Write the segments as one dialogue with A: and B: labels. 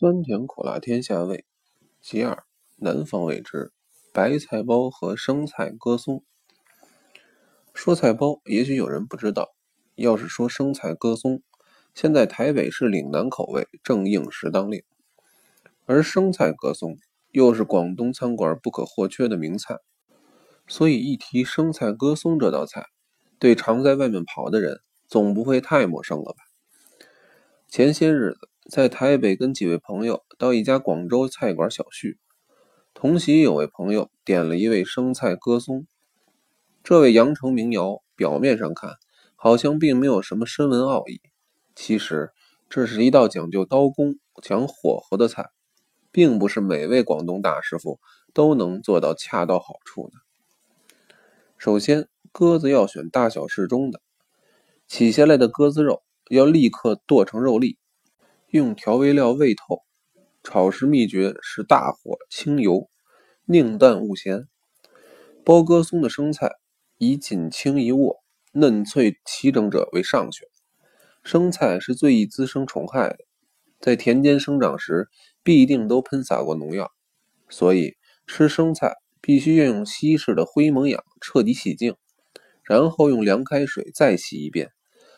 A: 酸甜苦辣天下味，其二南方味之白菜包和生菜歌松。说菜包，也许有人不知道；要是说生菜歌松，现在台北市岭南口味正应时当令。而生菜歌松又是广东餐馆不可或缺的名菜，所以一提生菜歌松这道菜，对常在外面跑的人总不会太陌生了吧？前些日子。在台北跟几位朋友到一家广州菜馆小叙，同席有位朋友点了一位生菜鸽松。这位阳城名窑，表面上看好像并没有什么深文奥义，其实这是一道讲究刀工、讲火候的菜，并不是每位广东大师傅都能做到恰到好处的。首先，鸽子要选大小适中的，起下来的鸽子肉要立刻剁成肉粒。用调味料味透，炒时秘诀是大火轻油，宁淡勿咸。包歌松的生菜以紧轻一握、嫩脆齐整者为上选。生菜是最易滋生虫害的，在田间生长时必定都喷洒过农药，所以吃生菜必须要用稀释的灰蒙养彻底洗净，然后用凉开水再洗一遍，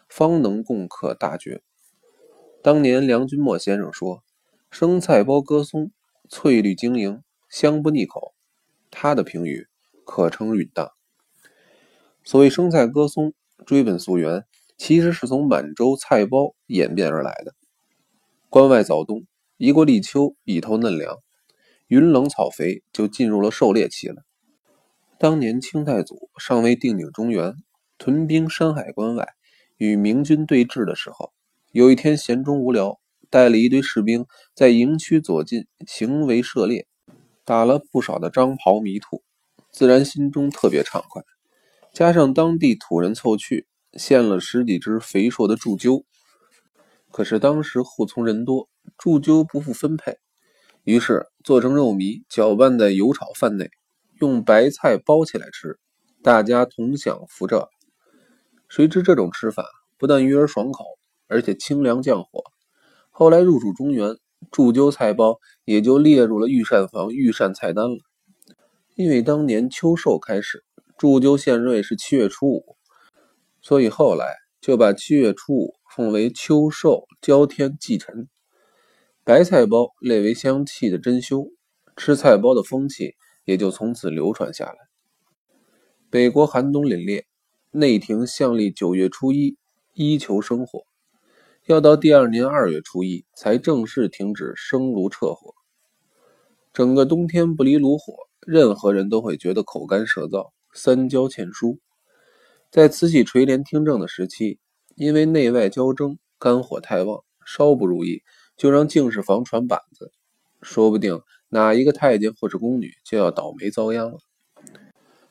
A: 方能共克大绝。当年梁君莫先生说：“生菜包歌松，翠绿晶莹，香不腻口。”他的评语可称允当。所谓生菜歌松，追本溯源，其实是从满洲菜包演变而来的。关外早冬，一过立秋，里头嫩凉，云冷草肥，就进入了狩猎期了。当年清太祖尚未定鼎中原，屯兵山海关外，与明军对峙的时候。有一天闲中无聊，带了一堆士兵在营区左近行为射猎，打了不少的张袍迷兔，自然心中特别畅快。加上当地土人凑去献了十几只肥硕的祝鸠，可是当时护从人多，祝鸠不复分配，于是做成肉糜，搅拌在油炒饭内，用白菜包起来吃，大家同享福着。谁知这种吃法不但鱼儿爽口。而且清凉降火。后来入主中原，祝鸠菜包也就列入了御膳房御膳菜单了。因为当年秋收开始，祝鸠献瑞是七月初五，所以后来就把七月初五奉为秋收交天祭辰。白菜包列为香气的珍馐，吃菜包的风气也就从此流传下来。北国寒冬凛冽，内廷向历九月初一依求生火。要到第二年二月初一才正式停止生炉撤火。整个冬天不离炉火，任何人都会觉得口干舌燥、三焦欠舒。在慈禧垂帘听政的时期，因为内外交争，肝火太旺，稍不如意就让净室房传板子，说不定哪一个太监或是宫女就要倒霉遭殃了。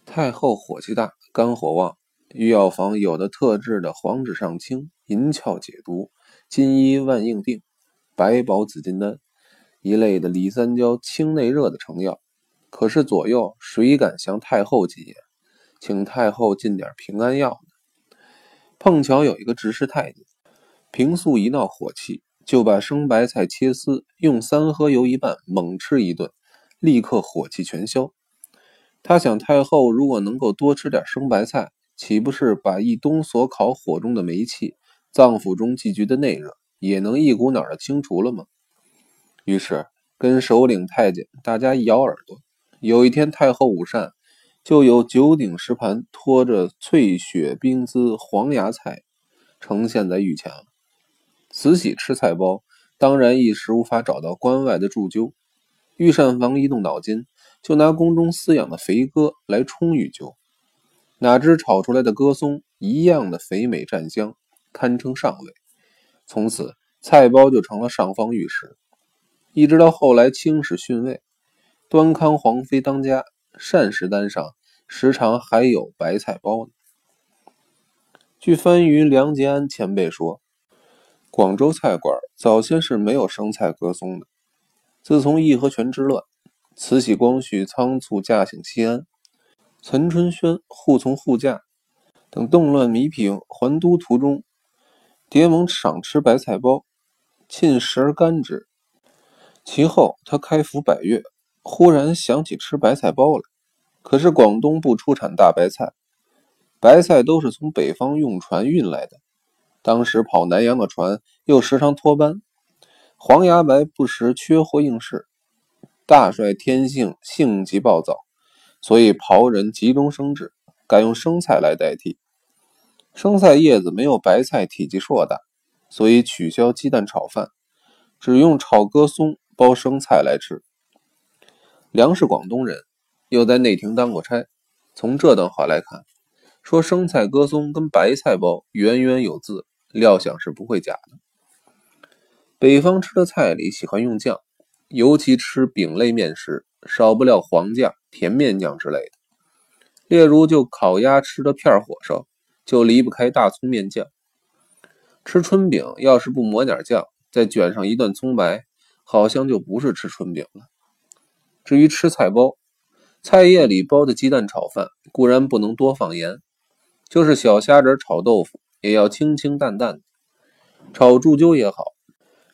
A: 太后火气大，肝火旺，御药房有的特制的黄纸上清、银翘解毒。金衣万应定、白宝紫金丹一类的李三焦清内热的成药，可是左右谁敢向太后进言，请太后进点平安药呢？碰巧有一个执事太监，平素一闹火气，就把生白菜切丝，用三合油一拌，猛吃一顿，立刻火气全消。他想，太后如果能够多吃点生白菜，岂不是把一冬所烤火中的煤气？脏腑中积聚的内热也能一股脑的清除了吗？于是跟首领太监大家一咬耳朵。有一天太后午膳，就有九鼎石盘托着翠雪冰姿黄芽菜呈现在御前了。慈禧吃菜包，当然一时无法找到关外的祝鸠。御膳房一动脑筋，就拿宫中饲养的肥鸽来充御鸠。哪知炒出来的鸽松一样的肥美占香。堪称上位，从此菜包就成了上方御食。一直到后来清史逊位，端康皇妃当家，膳食单上时常还有白菜包呢。据番禺梁杰安前辈说，广州菜馆早先是没有生菜隔松的。自从义和拳之乱，慈禧、光绪仓促驾幸西安，岑春轩护从护驾等动乱弥平，还都途中。蝶盟赏吃白菜包，沁食而甘之。其后他开服百月，忽然想起吃白菜包来。可是广东不出产大白菜，白菜都是从北方用船运来的。当时跑南洋的船又时常脱班，黄牙白不时缺货应市。大帅天性性急暴躁，所以袍人急中生智，改用生菜来代替。生菜叶子没有白菜体积硕大，所以取消鸡蛋炒饭，只用炒鸽松包生菜来吃。梁是广东人。又在内廷当过差，从这段话来看，说生菜鸽松跟白菜包源源有字，料想是不会假的。北方吃的菜里喜欢用酱，尤其吃饼类面食，少不了黄酱、甜面酱之类的。例如，就烤鸭吃的片火烧，就离不开大葱面酱。吃春饼要是不抹点酱，再卷上一段葱白，好像就不是吃春饼了。至于吃菜包，菜叶里包的鸡蛋炒饭固然不能多放盐，就是小虾仁炒豆腐也要清清淡淡的。炒猪鸠也好，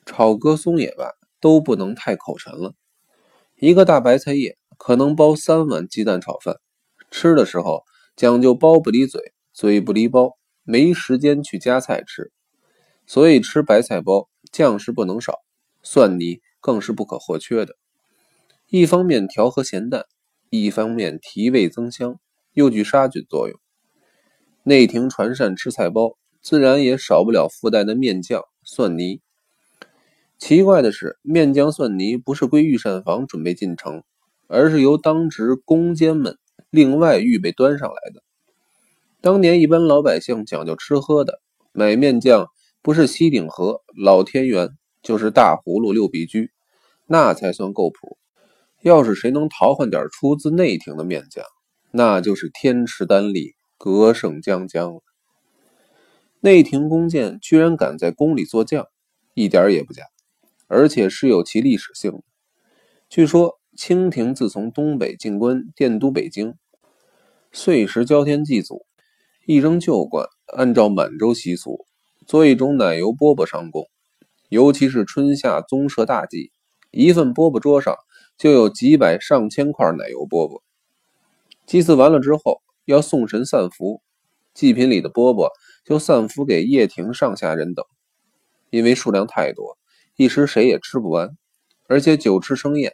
A: 炒鸽松也罢，都不能太口沉了。一个大白菜叶可能包三碗鸡蛋炒饭，吃的时候讲究包不离嘴，嘴不离包，没时间去夹菜吃。所以吃白菜包酱是不能少，蒜泥更是不可或缺的。一方面调和咸淡。一方面提味增香，又具杀菌作用。内廷传膳吃菜包，自然也少不了附带的面酱、蒜泥。奇怪的是，面酱、蒜泥不是归御膳房准备进城，而是由当值工监们另外预备端上来的。当年一般老百姓讲究吃喝的，买面酱不是西顶河、老天元，就是大葫芦、六必居，那才算够谱。要是谁能淘换点出自内廷的面酱，那就是天池丹栗，格胜江江了。内廷弓箭居然敢在宫里做酱，一点也不假，而且是有其历史性的。据说清廷自从东北进关奠都北京，岁时交天祭祖，一扔旧罐，按照满洲习俗做一种奶油饽饽上供，尤其是春夏宗社大祭，一份饽饽桌上。就有几百上千块奶油饽饽。祭祀完了之后，要送神散福，祭品里的饽饽就散福给掖庭上下人等。因为数量太多，一时谁也吃不完，而且酒吃生厌，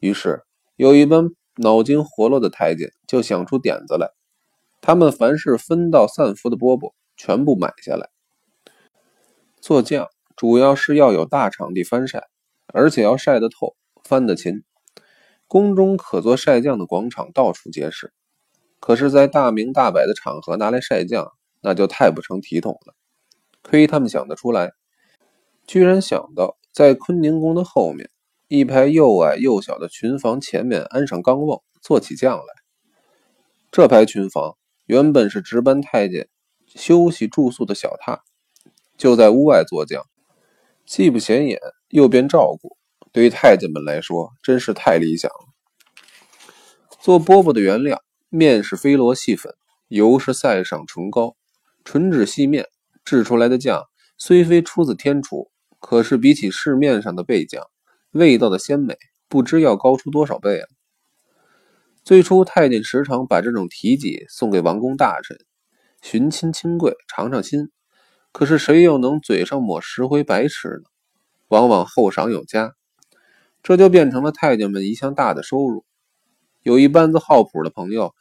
A: 于是有一帮脑筋活络的太监就想出点子来，他们凡是分到散服的饽饽，全部买下来做酱，主要是要有大场地翻晒，而且要晒得透。翻得勤，宫中可做晒酱的广场到处皆是。可是，在大明大摆的场合拿来晒酱，那就太不成体统了。亏他们想得出来，居然想到在坤宁宫的后面一排又矮又小的群房前面安上钢瓮，做起酱来。这排群房原本是值班太监休息住宿的小榻，就在屋外做酱，既不显眼，又便照顾。对于太监们来说，真是太理想了。做饽饽的原料，面是飞罗细粉，油是塞上唇膏，纯脂细面制出来的酱，虽非出自天厨，可是比起市面上的贝酱，味道的鲜美不知要高出多少倍了。最初太监时常把这种提己送给王公大臣，寻亲亲贵尝尝新。可是谁又能嘴上抹十回白吃呢？往往后赏有加。这就变成了太监们一项大的收入。有一班子好谱的朋友，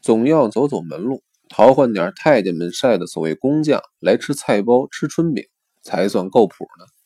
A: 总要走走门路，淘换点太监们晒的所谓工匠来吃菜包、吃春饼，才算够谱呢。